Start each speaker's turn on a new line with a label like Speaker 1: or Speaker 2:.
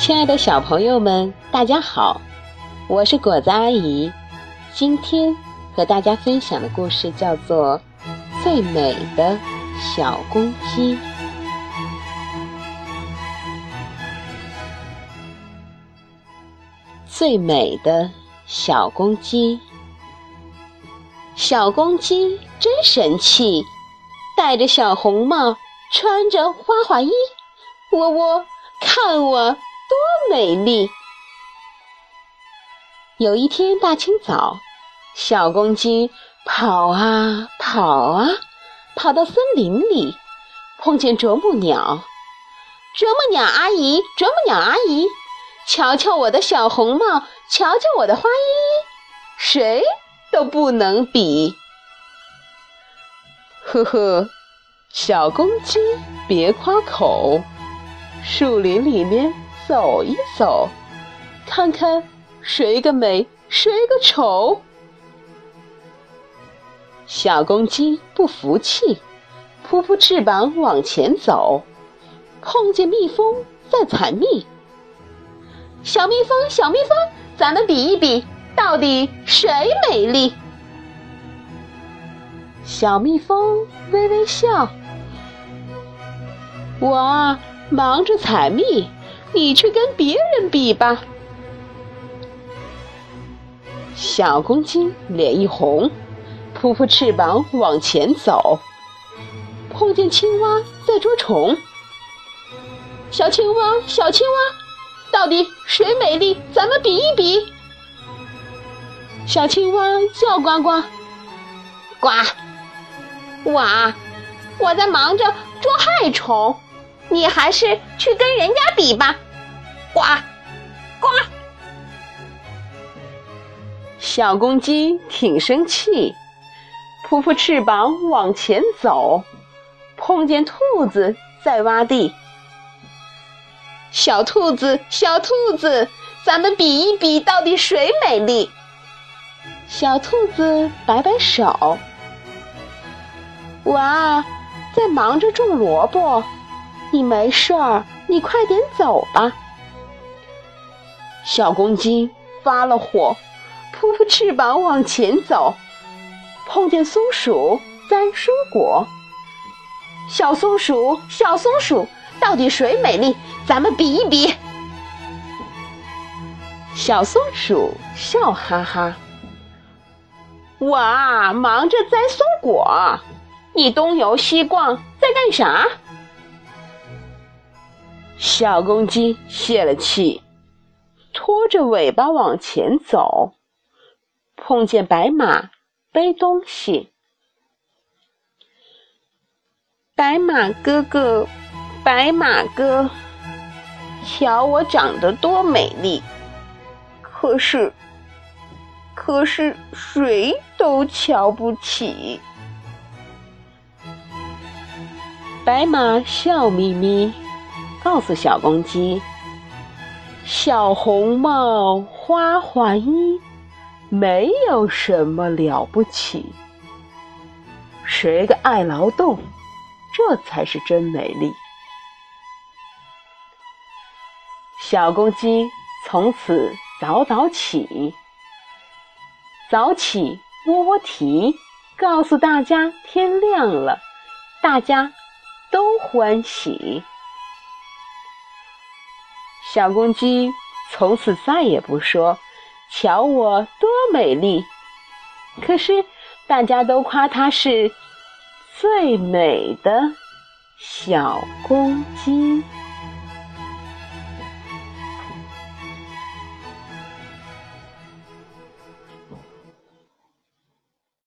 Speaker 1: 亲爱的小朋友们，大家好，我是果子阿姨。今天和大家分享的故事叫做《最美的小公鸡》。最美的小公鸡，小公鸡真神气，戴着小红帽，穿着花花衣，喔喔，看我！多美丽！有一天大清早，小公鸡跑啊跑啊，跑到森林里，碰见啄木鸟。啄木鸟阿姨，啄木鸟阿姨，瞧瞧我的小红帽，瞧瞧我的花衣，谁都不能比。呵呵，小公鸡别夸口，树林里面。走一走，看看谁个美，谁个丑。小公鸡不服气，扑扑翅膀往前走，碰见蜜蜂在采蜜。小蜜蜂，小蜜蜂，咱们比一比，到底谁美丽？小蜜蜂微微笑，我啊，忙着采蜜。你去跟别人比吧。小公鸡脸一红，扑扑翅膀往前走，碰见青蛙在捉虫。小青蛙，小青蛙，到底谁美丽？咱们比一比。小青蛙叫呱呱，呱！我啊，我在忙着捉害虫。你还是去跟人家比吧，呱，呱！小公鸡挺生气，扑扑翅膀往前走，碰见兔子在挖地。小兔子，小兔子，咱们比一比，到底谁美丽？小兔子摆摆手，我啊，在忙着种萝卜。你没事儿，你快点走吧。小公鸡发了火，扑扑翅膀往前走，碰见松鼠摘蔬果。小松鼠，小松鼠，到底谁美丽？咱们比一比。小松鼠笑哈哈：“我啊，忙着摘松果，你东游西逛，在干啥？”小公鸡泄了气，拖着尾巴往前走，碰见白马背东西。白马哥哥，白马哥，瞧我长得多美丽！可是，可是谁都瞧不起。白马笑眯眯。告诉小公鸡：“小红帽，花花衣，没有什么了不起。谁个爱劳动，这才是真美丽。”小公鸡从此早早起，早起窝窝啼，告诉大家天亮了，大家都欢喜。小公鸡从此再也不说“瞧我多美丽”，可是大家都夸它是最美的小公鸡。